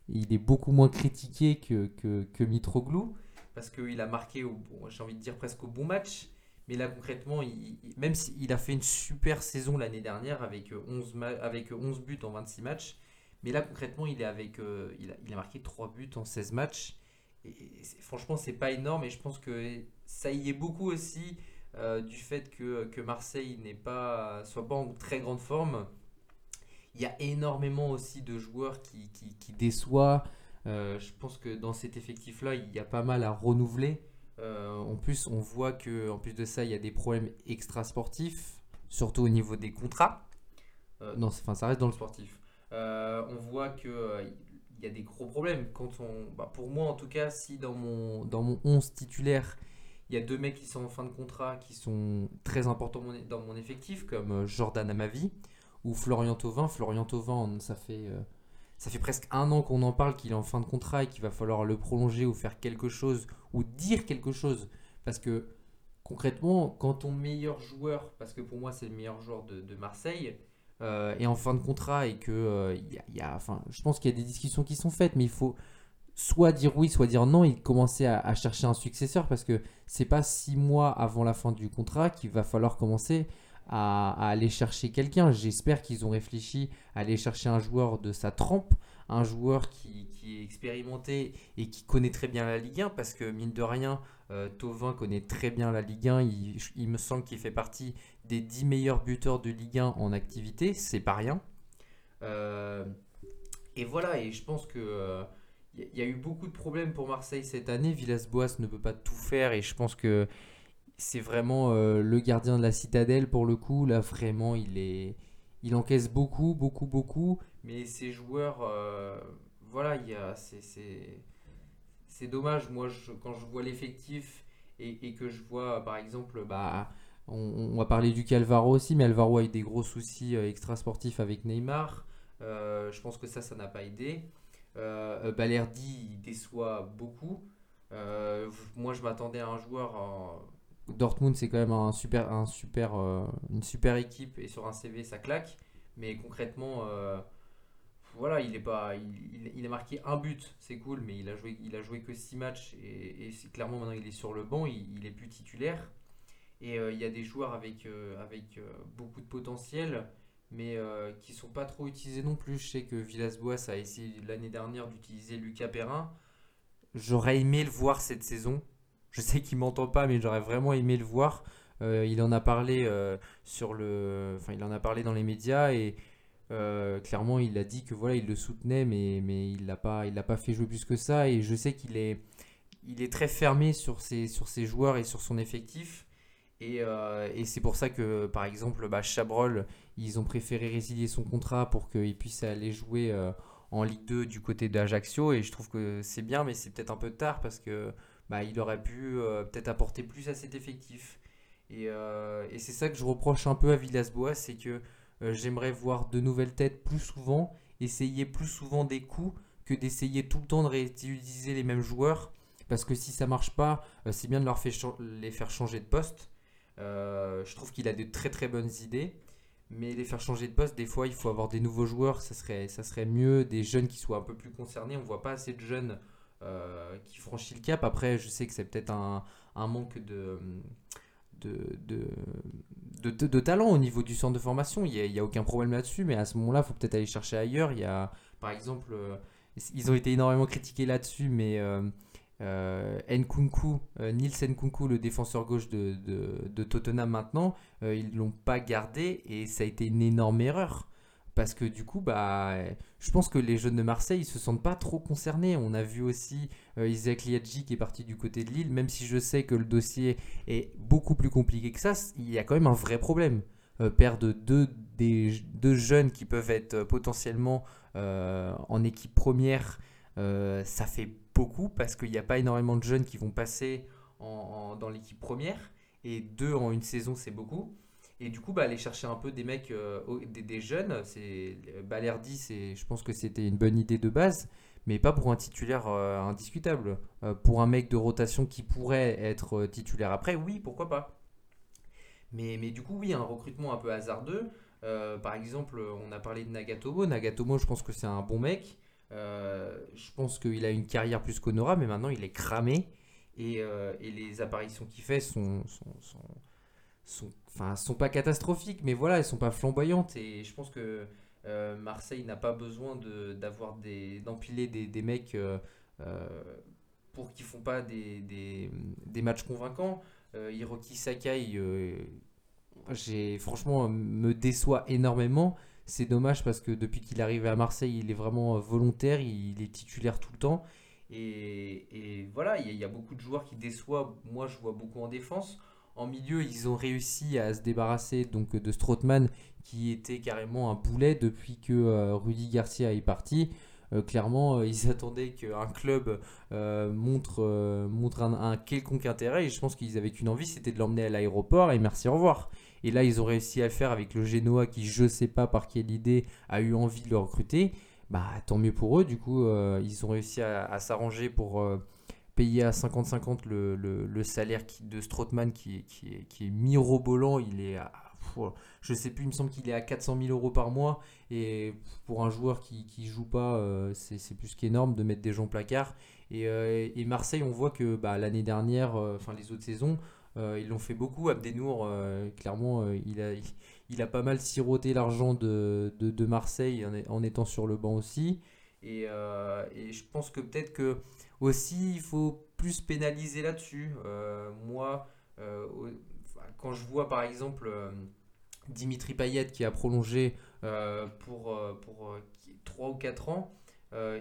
S1: Il est beaucoup moins critiqué que, que, Mitroglou parce qu'il a marqué, j'ai envie de dire presque au bon match. Mais là, concrètement, il, même s'il a fait une super saison l'année dernière avec 11, avec 11 buts en 26 matchs, mais là, concrètement, il, est avec, euh, il, a, il, a, marqué 3 buts en 16 matchs. Et, franchement, c'est pas énorme. Et je pense que ça y est beaucoup aussi euh, du fait que, que Marseille n'est pas, soit pas en très grande forme. Il y a énormément aussi de joueurs qui, qui, déçoivent. Euh, je pense que dans cet effectif-là, il y a pas mal à renouveler. Euh, en plus, on voit que en plus de ça, il y a des problèmes extra-sportifs, surtout au niveau des contrats. Non, enfin, ça reste dans le sportif. on voit que il y a des gros problèmes. Quand on, bah, pour moi, en tout cas, si dans mon, dans mon 11 titulaire, il y a deux mecs qui sont en fin de contrat qui sont très importants dans mon effectif, comme Jordan Amavi ou Florian Thauvin. Florian Thauvin, ça fait ça fait presque un an qu'on en parle qu'il est en fin de contrat et qu'il va falloir le prolonger ou faire quelque chose ou dire quelque chose. Parce que concrètement, quand ton meilleur joueur, parce que pour moi c'est le meilleur joueur de, Marseille, euh, est en fin de contrat et que euh, y a, je pense qu'il y a des discussions qui sont faites, mais il faut soit dire oui, soit dire non. Il commençait à, chercher un successeur parce que c'est pas six mois avant la fin du contrat qu'il va falloir commencer à, aller chercher quelqu'un. J'espère qu'ils ont réfléchi à aller chercher un joueur de sa trempe, un joueur qui, est expérimenté et qui connaît très bien la Ligue 1 parce que mine de rien, euh, Tovin connaît très bien la Ligue 1. Il, me semble qu'il fait partie des 10 meilleurs buteurs de Ligue 1 en activité. C'est pas rien. Euh, et voilà, et je pense que euh, il y, a eu beaucoup de problèmes pour Marseille cette année. Villas-Boas ne peut pas tout faire et je pense que c'est vraiment euh, le gardien de la citadelle pour le coup. Là, vraiment, il est, il encaisse beaucoup, beaucoup, beaucoup. Mais ces joueurs, euh, voilà, il y a, c'est, dommage. Moi, quand je vois l'effectif et, que je vois, par exemple, bah, on, va parler du Calvaro aussi, mais Alvaro a eu des gros soucis euh, extrasportifs avec Neymar. je pense que ça, ça n'a pas aidé. Balerdi, il déçoit beaucoup. moi, je m'attendais à un joueur Dortmund, c'est quand même un super, un super, euh, une super équipe et sur un CV, ça claque. Mais concrètement, euh, voilà, il est pas, il, a marqué un but, c'est cool, mais il a joué, il a joué que 6 matchs et, clairement maintenant il est sur le banc, il, est plus titulaire. Et euh, il y a des joueurs avec, avec beaucoup de potentiel, mais qui sont pas trop utilisés non plus. Je sais que Villas-Boas a essayé l'année dernière d'utiliser Lucas Perrin. J'aurais aimé le voir cette saison je sais qu'il m'entend pas, mais j'aurais vraiment aimé le voir. Euh, il en a parlé euh, sur le, enfin, il en a parlé dans les médias et euh, clairement, il a dit que voilà, il le soutenait, mais, mais il l'a pas, il l'a pas fait jouer plus que ça. Et je sais qu'il est, il est très fermé sur ses, sur ses joueurs et sur son effectif. Et, et c'est pour ça que, par exemple, bah, Chabrol, ils ont préféré résilier son contrat pour qu'il puisse aller jouer en Ligue 2 du côté d'Ajaccio. Et je trouve que c'est bien, mais c'est peut-être un peu tard parce que bah, il aurait pu euh, peut-être apporter plus à cet effectif. Euh, et, c'est ça que je reproche un peu à Villas-Boas, c'est que euh, j'aimerais voir de nouvelles têtes plus souvent, essayer plus souvent des coups que d'essayer tout le temps de réutiliser les mêmes joueurs. Parce que si ça marche pas, c'est bien de leur les faire changer de poste. Je trouve qu'il a de très très bonnes idées. Mais les faire changer de poste, des fois, il faut avoir des nouveaux joueurs. Ça serait, ça serait mieux, des jeunes qui soient un peu plus concernés. On voit pas assez de jeunes euh, qui franchit le cap. Après, je sais que c'est peut-être un, manque de de, de, talent au niveau du centre de formation. Il n'y a, aucun problème là-dessus, mais à ce moment-là, il faut peut-être aller chercher ailleurs. Il y a, par exemple, euh, ils ont été énormément critiqués là-dessus, mais euh, euh Nkunku, Nils Nkunku, le défenseur gauche de, Tottenham maintenant, ils ne l'ont pas gardé et ça a été une énorme erreur. Parce que du coup, bah, je pense que les jeunes de Marseille ne se sentent pas trop concernés. On a vu aussi euh, Isaac Liadji qui est parti du côté de Lille. Même si je sais que le dossier est beaucoup plus compliqué que ça, il y a quand même un vrai problème. Euh, perdre deux, des, deux jeunes qui peuvent être euh, potentiellement en équipe première, ça fait parce qu'il n'y a pas énormément de jeunes qui vont passer dans l'équipe première. Et deux en une saison, c'est beaucoup. Et du coup, bah, aller chercher un peu des mecs, euh, des, jeunes, c'est Balerdi, c'est, je pense que c'était une bonne idée de base, mais pas pour un titulaire euh, indiscutable. Euh, pour un mec de rotation qui pourrait être titulaire après, oui, pourquoi pas. Mais, mais du coup, oui, un recrutement un peu hasardeux. par exemple, on a parlé de Nagatomo. Nagatomo, je pense que c'est un bon mec. Je pense qu'il a une carrière plus qu'honorable, mais maintenant il est cramé. Et, et les apparitions qu'il fait sont, sont, sont enfin, sont pas catastrophiques, mais voilà, elles sont pas flamboyantes. Et je pense que euh, Marseille n'a pas besoin d'avoir d'empiler des, mecs euh, euh, pour qu'ils font pas des, des, des matchs convaincants. Hiroki Sakai, j'ai franchement me déçoit énormément. C'est dommage parce que depuis qu'il est arrivé à Marseille, il est vraiment volontaire, il, est titulaire tout le temps. Et, voilà, il y, a beaucoup de joueurs qui déçoivent. Moi, je vois beaucoup en défense. En milieu, ils ont réussi à se débarrasser donc de Strootman qui était carrément un boulet depuis que euh, Rudy Garcia est parti. Euh, clairement, euh, ils (laughs) attendaient qu'un club montre, montre un, quelconque intérêt et je pense qu'ils avaient qu'une envie, c'était de l'emmener à l'aéroport et merci, au revoir. Et là, ils ont réussi à le faire avec le Genoa qui, je sais pas par quelle idée, a eu envie de le recruter. Bah, tant mieux pour eux. Du coup, ils ont réussi à s'arranger pour payer à 50-50 le, le, salaire de Strootman qui, qui, est, qui est mirobolant. Il est je sais plus, il me semble qu'il est à 400 000 euros par mois. Et pour un joueur qui, qui joue pas, euh, c'est plus qu'énorme de mettre des gens placard. Et, euh, Marseille, on voit que bah, l'année dernière, enfin les autres saisons, ils l'ont fait beaucoup. Abdenour, clairement, il, a, il, a pas mal siroté l'argent de, de, Marseille en, étant sur le banc aussi. Et, et je pense que peut-être que aussi, il faut plus pénaliser là-dessus. moi, quand je vois par exemple euh, Dimitri Payet qui a prolongé euh, pour, euh, pour 3 ou 4 ans,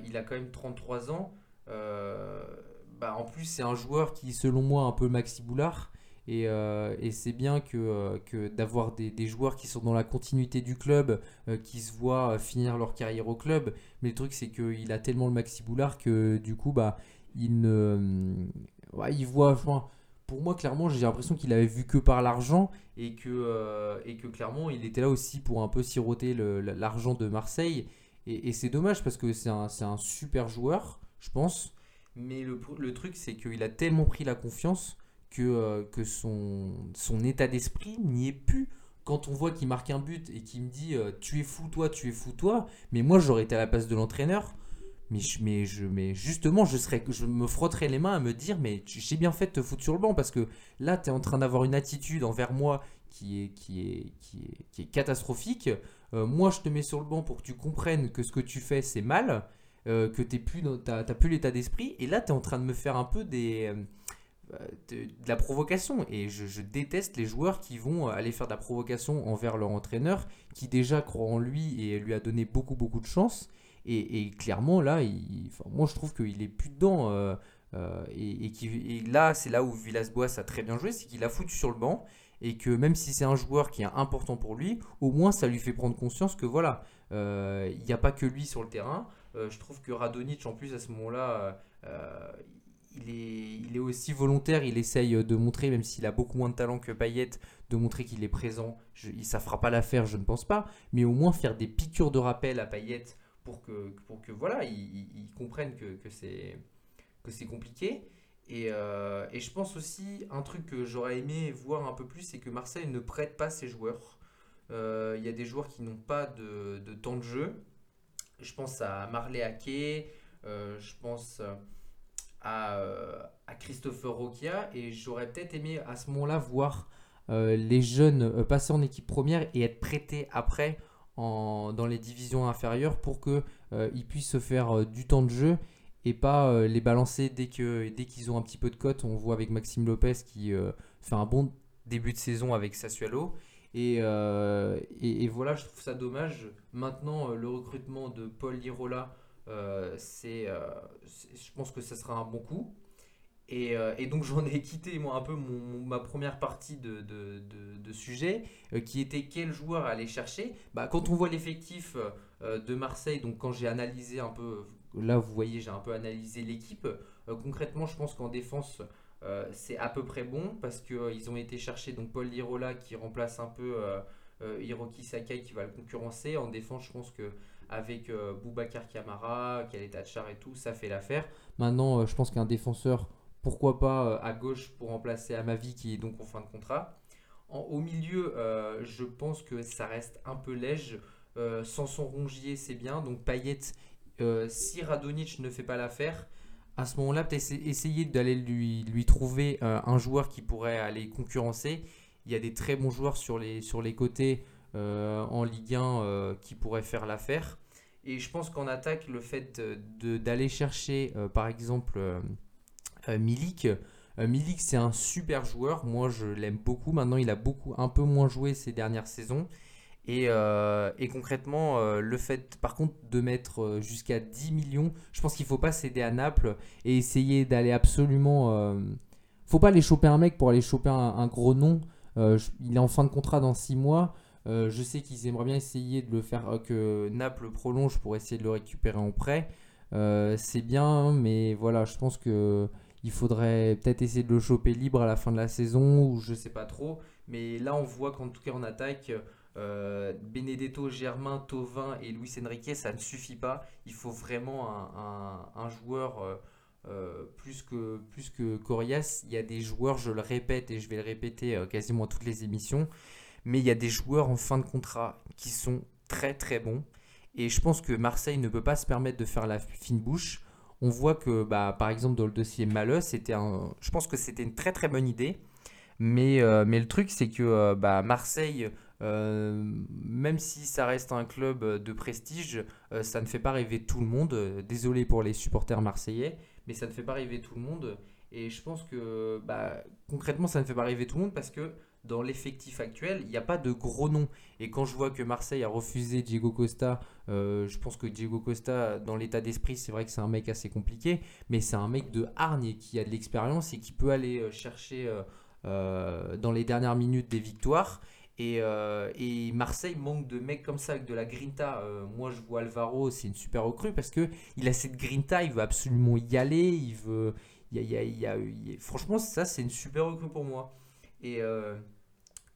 S1: il a quand même 33 ans. Bah, en plus, c'est un joueur qui, selon moi, un peu Maxi Boulard. Et, et c'est bien que, que d'avoir des, joueurs qui sont dans la continuité du club, qui se voient finir leur carrière au club. Mais le truc, c'est qu'il a tellement le Maxi Boulard que du coup, bah, il ne. il voit. Pour moi, clairement, j'ai l'impression qu'il avait vu que par l'argent et que, euh, et que clairement, il était là aussi pour un peu siroter l'argent de Marseille. Et, c'est dommage parce que c'est un, super joueur, je pense. Mais le truc, c'est qu'il a tellement pris la confiance que, euh, que son, son état d'esprit n'y est plus. Quand on voit qu'il marque un but et qu'il me dit euh, Tu es fou, toi, tu es fou, toi. Mais moi, j'aurais été à la place de l'entraîneur mais, je, mais, je, justement, je, serais, je me frotterais les mains à me dire, mais j'ai bien fait de te foutre sur le banc parce que là, tu es en train d'avoir une attitude envers moi qui est, qui est, qui est, qui est catastrophique. Euh, moi, je te mets sur le banc pour que tu comprennes que ce que tu fais, c'est mal, que tu n'as plus l'état d'esprit. Et là, tu es en train de me faire un peu des, euh, de, la provocation. Et je, déteste les joueurs qui vont aller faire de la provocation envers leur entraîneur, qui déjà croit en lui et lui a donné beaucoup, beaucoup de chance et, clairement, là, moi je trouve qu'il est plus dedans. Euh, euh, et, et, là, c'est là où Villas-Boas a très bien joué, c'est qu'il a foutu sur le banc et que même si c'est un joueur qui est important pour lui, au moins ça lui fait prendre conscience que voilà, euh, il n'y a pas que lui sur le terrain. je trouve que Radonic, en plus, à ce moment-là, il, est, il est aussi volontaire, il essaye de montrer, même s'il a beaucoup moins de talent que Payet, de montrer qu'il est présent. Je, ça fera pas l'affaire, je ne pense pas, mais au moins faire des piqûres de rappel à Payet pour que, pour que voilà, ils, comprennent que, que c'est que c'est compliqué. Et, euh, et, je pense aussi, un truc que j'aurais aimé voir un peu plus, c'est que Marseille ne prête pas ses joueurs. Euh, il y a des joueurs qui n'ont pas de, de, temps de jeu. Je pense à Marley Ake, euh, je pense à, à Christopher Roquia, et j'aurais peut-être aimé à ce moment-là voir les jeunes passer en équipe première et être prêtés après dans les divisions inférieures pour qu'ils euh, puissent se faire euh, du temps de jeu et pas euh, les balancer dès qu'ils dès qu'ils ont un petit peu de cote. On voit avec Maxime Lopez qui fait un bon début de saison avec Sassuolo. Et, et, voilà, je trouve ça dommage. Maintenant, le recrutement de Paul Lirola, c'est, je pense que ça sera un bon coup. Euh, et, donc (laughs) j'en ai quitté moi un peu ma première partie de, sujet, euh, qui était quel joueur aller chercher. Bah, quand on voit l'effectif euh, de Marseille, donc quand j'ai analysé un peu, là vous voyez j'ai un peu analysé l'équipe, concrètement je pense qu'en défense c'est à peu près bon parce qu'ils ont été chercher donc Paul Lirola qui remplace un peu Hiroki Sakai qui va le concurrencer. En défense je pense que avec Boubacar Kamara, Khaled Char et tout, ça fait l'affaire. Maintenant je pense qu'un défenseur pourquoi pas euh, à gauche pour remplacer Amavi qui est donc en fin de contrat. au milieu, euh, je pense que ça reste un peu léger. Euh, sans son Rongier, c'est bien. Donc Payet, si Radonic ne fait pas l'affaire, à ce moment-là, peut-être essayer d'aller lui, lui trouver un joueur qui pourrait aller concurrencer. Il y a des très bons joueurs sur les, sur les côtés en Ligue 1 qui pourraient faire l'affaire. Et je pense qu'en attaque, le fait d'aller chercher, par exemple, euh, Milik. Euh, Milik, c'est un super joueur. Moi, je l'aime beaucoup. Maintenant, il a beaucoup, un peu moins joué ces dernières saisons. Et, euh, concrètement, le fait, par contre, de mettre jusqu'à 10 millions, je pense qu'il ne faut pas céder à Naples et essayer d'aller absolument. ne faut pas aller choper un mec pour aller choper un, gros nom. il est en fin de contrat dans 6 mois. Je sais qu'ils aimeraient bien essayer de le faire que Naples prolonge pour essayer de le récupérer en prêt. c'est bien, mais voilà, je pense que il faudrait peut-être essayer de le choper libre à la fin de la saison ou je sais pas trop. Mais là, on voit qu'en tout cas en attaque, euh, Benedetto, Germain, Tovin et Luis Enrique, ça ne suffit pas. Il faut vraiment un, joueur euh, euh, plus que plus Corias. Il y a des joueurs, je le répète et je vais le répéter quasiment toutes les émissions. Mais il y a des joueurs en fin de contrat qui sont très très bons. Et je pense que Marseille ne peut pas se permettre de faire la fine bouche. On voit que, bah, par exemple, dans le dossier Maleux, c'était un... je pense que c'était une très très bonne idée. Mais, euh, mais le truc, c'est que euh, bah, Marseille, euh, même si ça reste un club de prestige, ça ne fait pas rêver tout le monde. Désolé pour les supporters marseillais, mais ça ne fait pas rêver tout le monde. Et je pense que bah, concrètement, ça ne fait pas rêver tout le monde parce que dans l'effectif actuel, il n'y a pas de gros noms. Et quand je vois que Marseille a refusé Diego Costa, je pense que Diego Costa, dans l'état d'esprit, c'est vrai que c'est un mec assez compliqué, mais c'est un mec de hargne qui a de l'expérience et qui peut aller chercher euh, dans les dernières minutes des victoires. Et, euh, Marseille manque de mecs comme ça avec de la grinta. Euh, moi, je vois Alvaro, c'est une super recrue parce que il a cette grinta, il veut absolument y aller. Il veut, il y a, il y a, franchement, ça, c'est une super recrue pour moi. Et,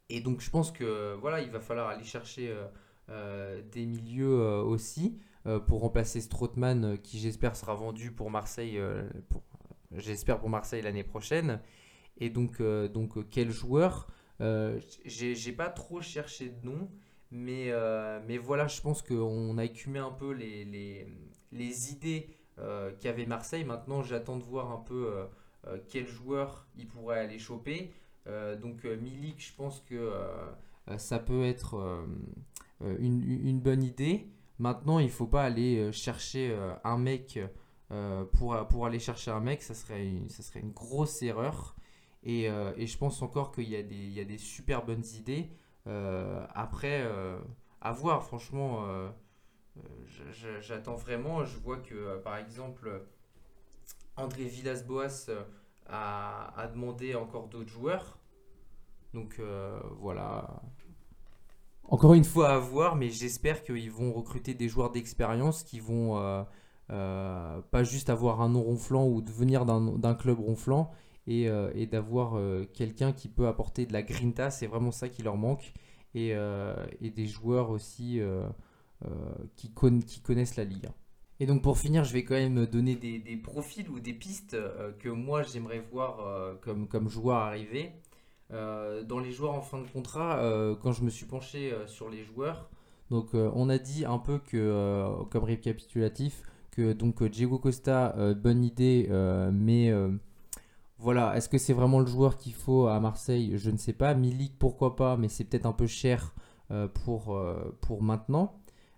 S1: et donc, je pense que voilà, il va falloir aller chercher des milieux aussi pour remplacer Strootman, qui j'espère sera vendu pour Marseille. j'espère pour Marseille l'année prochaine. Et donc, euh, donc euh, quel joueur euh, J'ai pas trop cherché de nom, mais, mais voilà, je pense qu'on a écumé un peu les, les, les idées qu'avait Marseille. Maintenant, j'attends de voir un peu quel joueur il pourrait aller choper. Donc Milik, je pense que ça peut être une, une, bonne idée. Maintenant, il ne faut pas aller chercher un mec pour, pour aller chercher un mec, ça serait ça serait une grosse erreur. Euh, et, je pense encore qu'il y, a des, y a des super bonnes idées. Euh, après, euh, à voir, franchement, j'attends vraiment. Je vois que, par exemple, André Villas-Boas a, demandé encore d'autres joueurs. Donc voilà. Encore une fois à voir, mais j'espère qu'ils vont recruter des joueurs d'expérience qui vont pas juste avoir un nom ronflant ou devenir d'un club ronflant euh, et, d'avoir euh, quelqu'un qui peut apporter de la grinta, c'est vraiment ça qui leur manque. Et, euh, des joueurs aussi qui, qui, connaissent la Ligue. Et donc pour finir, je vais quand même donner des, profils ou des pistes que moi j'aimerais voir comme, comme joueurs arriver. dans les joueurs en fin de contrat, quand je me suis penché sur les joueurs, donc on a dit un peu que, comme récapitulatif, que donc Diego Costa, bonne idée, mais voilà, est-ce que c'est vraiment le joueur qu'il faut à Marseille? Je ne sais pas. Milik, pourquoi pas, mais c'est peut-être un peu cher euh, pour, euh, pour maintenant.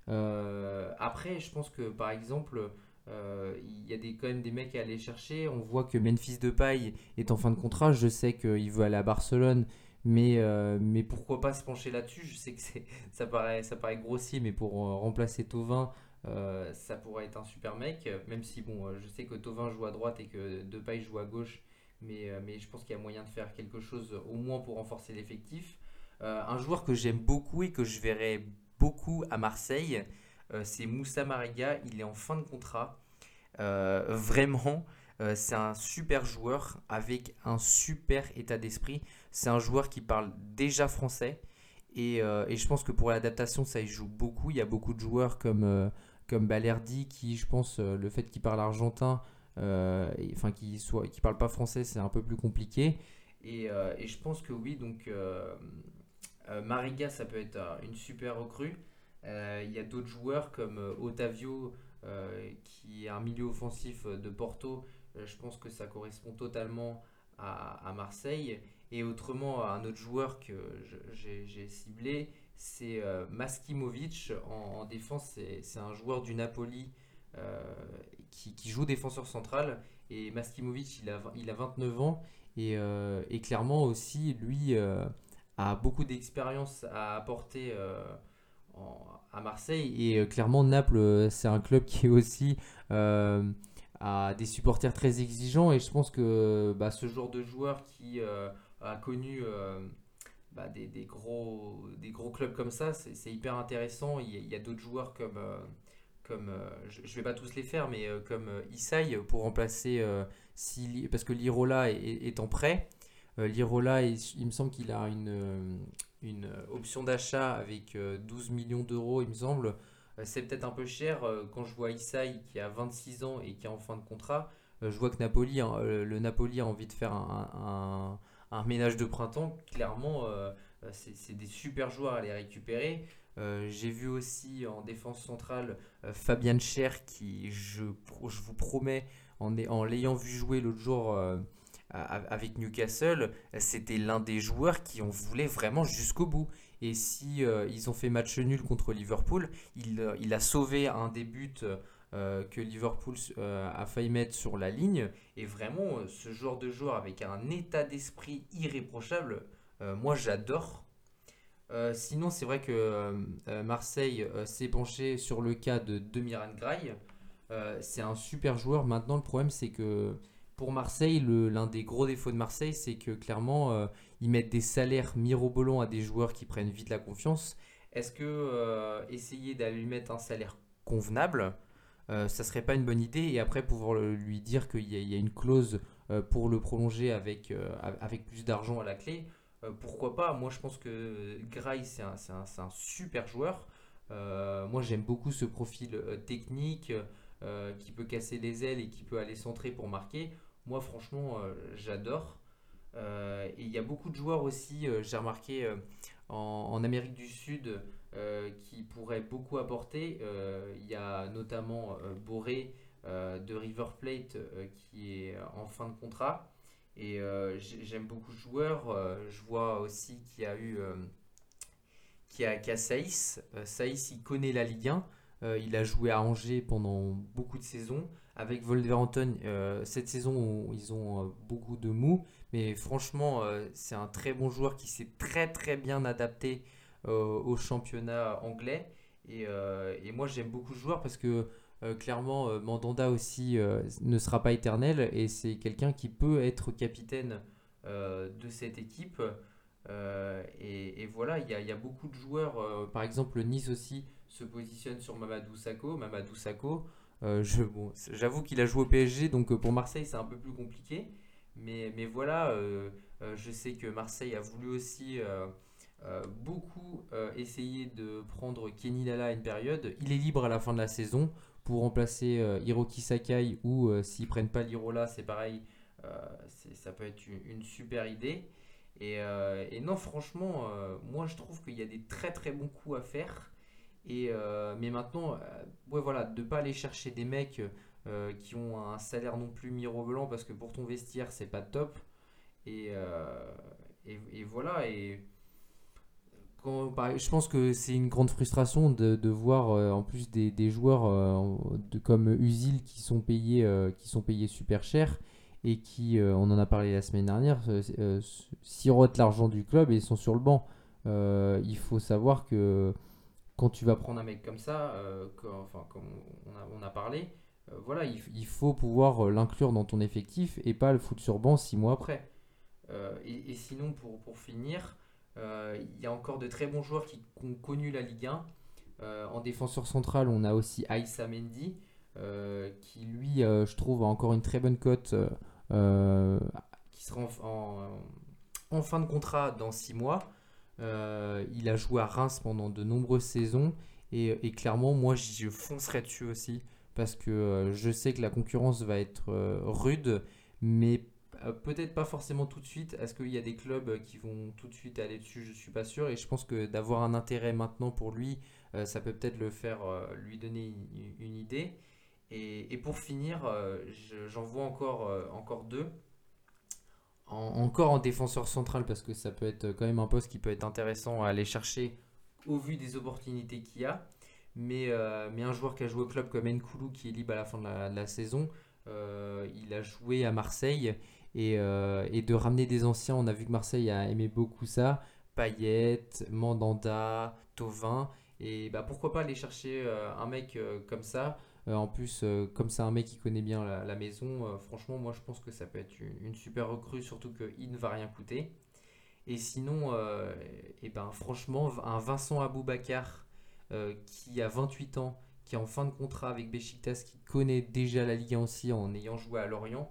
S1: Euh, après, je pense que par exemple, il y a des, quand même des mecs à aller chercher. On voit que Memphis Depay est en fin de contrat. Je sais qu'il veut aller à Barcelone, mais, mais pourquoi pas se pencher là-dessus? Je sais que ça paraît, ça paraît grossier, mais pour remplacer Tovin, ça pourrait être un super mec. Même si, bon, je sais que Tovin joue à droite et que Depay joue à gauche. Euh, mais, je pense qu'il y a moyen de faire quelque chose au moins pour renforcer l'effectif. Euh, un joueur que j'aime beaucoup et que je verrai beaucoup à Marseille, euh, c'est Moussa Mariga. Il est en fin de contrat. vraiment, c'est un super joueur avec un super état d'esprit. C'est un joueur qui parle déjà français. Et, je pense que pour l'adaptation, ça y joue beaucoup. Il y a beaucoup de joueurs comme, comme Balerdi qui, je pense, le fait qu'il parle argentin, euh, enfin qui soit qui parle pas français, c'est un peu plus compliqué. Et, euh, et, je pense que oui, donc euh, Mariga, ça peut être une super recrue. Il y a d'autres joueurs comme Otavio, qui est un milieu offensif de Porto. je pense que ça correspond totalement à, Marseille. Et autrement, un autre joueur que j'ai ciblé, c'est Maskimovic en, en défense. C'est un joueur du Napoli qui, joue défenseur central. Et Maskimovic, il a, il a 29 ans. Euh, et, clairement aussi, lui euh, a beaucoup d'expérience à apporter euh, à Marseille. Et clairement, Naples, c'est un club qui est aussi a des supporters très exigeants. Et je pense que bah, ce genre de joueur qui a connu bah, des, gros, des gros clubs comme ça, c'est hyper intéressant. Il y a, d'autres joueurs comme comme euh, je, ne vais pas tous les faire, mais euh, comme euh, Isai pour remplacer parce que Lirola est, en prêt. Lirola, il me semble qu'il a une, une option d'achat avec 12 millions d'euros, il me semble. C'est peut-être un peu cher quand je vois Isai qui a 26 ans et qui est en fin de contrat. je vois que Napoli, hein, le Napoli a envie de faire un, un, ménage de printemps. Clairement, c'est des super joueurs à les récupérer. J'ai vu aussi en défense centrale Fabien Cher qui, je, je vous promets, en, en l'ayant vu jouer l'autre jour avec Newcastle, c'était l'un des joueurs qui ont voulu vraiment jusqu'au bout. Et si euh, ils ont fait match nul contre Liverpool, il, euh, a sauvé un des buts euh, que Liverpool a failli mettre sur la ligne. Et vraiment, ce genre de joueur avec un état d'esprit irréprochable, moi j'adore. sinon, c'est vrai que Marseille s'est penché sur le cas de Demiran Gray. c'est un super joueur. Maintenant, le problème, c'est que pour Marseille, l'un des gros défauts de Marseille, c'est que clairement, euh, ils mettent des salaires mirobolants à des joueurs qui prennent vite la confiance. Est-ce que euh, essayer d'aller lui mettre un salaire convenable, euh, ça serait pas une bonne idée? Et après, pouvoir lui dire qu'il y, a une clause pour le prolonger avec, avec plus d'argent à la clé, pourquoi pas? Moi, je pense que Gray, c'est un, un, super joueur. moi, j'aime beaucoup ce profil technique. qui peut casser les ailes et qui peut aller centrer pour marquer. Moi, franchement, euh, j'adore. Euh, et il y a beaucoup de joueurs aussi, euh, j'ai remarqué en, Amérique du Sud, qui pourraient beaucoup apporter. Il y a notamment Boré de River Plate qui est en fin de contrat. Et j'aime beaucoup ce joueur. je vois aussi qu'il y a eu qui a, a Saïs. Saïs, il connaît la Ligue 1. il a joué à Angers pendant beaucoup de saisons avec Wolverhampton euh, cette saison ils ont euh, beaucoup de mou. Mais franchement euh, c'est un très bon joueur qui s'est très très bien adapté au championnat anglais. Et, moi j'aime beaucoup ce joueur parce que clairement Mandanda aussi ne sera pas éternel. Et c'est quelqu'un qui peut être capitaine de cette équipe. Et, voilà il y, y, a beaucoup de joueurs par exemple Nice aussi se positionne sur Mamadou Sakho. Mamadou Sakho euh, J'avoue qu'il a joué au PSG, donc euh, pour Marseille c'est un peu plus compliqué. Mais, voilà, euh, je sais que Marseille a voulu aussi beaucoup essayer de prendre Kenny Lala à une période. Il est libre à la fin de la saison pour remplacer Hiroki Sakai ou s'ils prennent pas l'Irola, c'est pareil, ça peut être une, super idée. Et non, franchement, moi je trouve qu'il y a des très très bons coups à faire. Euh, mais maintenant, euh, voilà, de ne pas aller chercher des mecs euh, qui ont un salaire non plus mirobolant parce que pour ton vestiaire, c'est pas top. Et, voilà. Et je pense que c'est une grande frustration de, voir en plus des, joueurs comme Usil qui sont payés, qui sont payés super cher et qui, on en a parlé la semaine dernière, sirotent l'argent du club et sont sur le banc. il faut savoir que quand tu vas prendre un mec comme ça, euh, enfin, comme on a, parlé, euh, voilà, il, faut pouvoir euh, l'inclure dans ton effectif et pas le foutre sur banc six mois après. Et, sinon, pour, pour finir, il y a encore de très bons joueurs qui ont connu la Ligue 1. en défenseur central, on a aussi Aïssa Mendy, qui lui, je trouve, a encore une très bonne cote, qui sera en, en, fin de contrat dans six mois. Euh, il a joué à Reims pendant de nombreuses saisons et, clairement, moi, je foncerai dessus aussi parce que euh, je sais que la concurrence va être euh, rude, mais peut-être pas forcément tout de suite. Est-ce qu'il y a des clubs qui vont tout de suite aller dessus? Je suis pas sûr. Et je pense que d'avoir un intérêt maintenant pour lui, ça peut peut-être le faire, lui donner une, idée. Et, pour finir, j'en vois encore, encore deux encore en défenseur central parce que ça peut être quand même un poste qui peut être intéressant à aller chercher au vu des opportunités qu'il y a. Mais, euh, un joueur qui a joué au club comme Nkoulou qui est libre à la fin de la, saison, euh, il a joué à Marseille et, euh, et, de ramener des anciens, on a vu que Marseille a aimé beaucoup ça. Payet, Mandanda, Tovin. Et bah, pourquoi pas aller chercher un mec comme ça en plus, euh, comme c'est un mec qui connaît bien la, maison, euh, franchement, moi je pense que ça peut être une, super recrue, surtout qu'il ne va rien coûter. Et sinon, et eh ben, franchement, un Vincent Aboubakar qui a 28 ans, qui est en fin de contrat avec Besiktas, qui connaît déjà la Ligue 1 aussi en ayant joué à Lorient,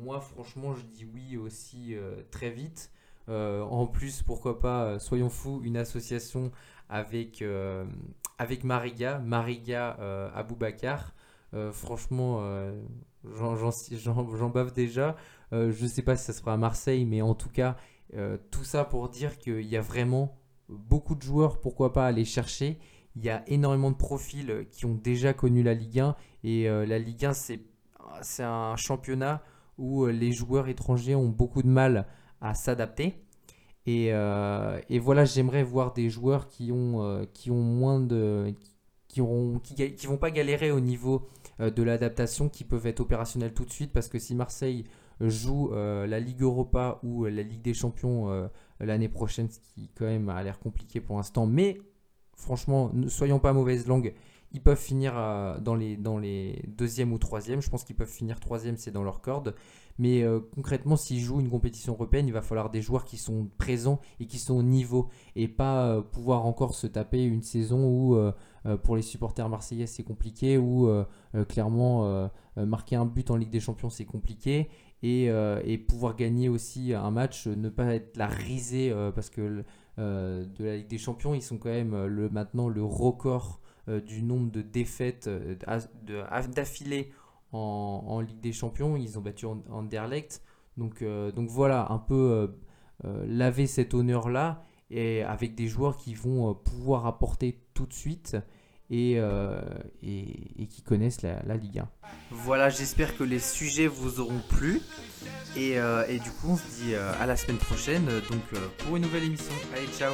S1: moi franchement je dis oui aussi très vite. en plus, pourquoi pas, soyons fous, une association avec, euh, avec Mariga, Mariga euh, Aboubacar. Euh, franchement, j'en bave déjà. je ne sais pas si ça sera à Marseille, mais en tout cas, tout ça pour dire qu'il y a vraiment beaucoup de joueurs, pourquoi pas aller chercher. Il y a énormément de profils qui ont déjà connu la Ligue 1 et la Ligue 1 c'est un championnat où les joueurs étrangers ont beaucoup de mal à s'adapter. Et, et, voilà, j'aimerais voir des joueurs qui ont, qui ont moins de, qui ne qui, vont pas galérer au niveau euh, de l'adaptation, qui peuvent être opérationnels tout de suite, parce que si Marseille joue euh, la Ligue Europa ou la Ligue des Champions euh, l'année prochaine, ce qui quand même a l'air compliqué pour l'instant, mais franchement, ne soyons pas mauvaise langue, ils peuvent finir dans, les, dans les ou troisième. Je pense qu'ils peuvent finir troisième, c'est dans leur corde. Mais euh, concrètement, s'ils jouent une compétition européenne, il va falloir des joueurs qui sont présents et qui sont au niveau et pas euh, pouvoir encore se taper une saison où euh, pour les supporters marseillais c'est compliqué, ou clairement marquer un but en Ligue des Champions c'est compliqué. Et, pouvoir gagner aussi un match, ne pas être la risée parce que de la Ligue des Champions, ils sont quand même maintenant le record du nombre de défaites d'affilée en, Ligue des Champions. Ils ont battu Anderlecht. Donc, euh, donc voilà, un peu euh, euh, laver cet honneur-là et avec des joueurs qui vont pouvoir apporter tout de suite. Et, et, qui connaissent la, la, Ligue 1. Voilà, j'espère que les sujets vous auront plu. Et, et, du coup, on se dit à la semaine prochaine donc, pour une nouvelle émission. Allez, ciao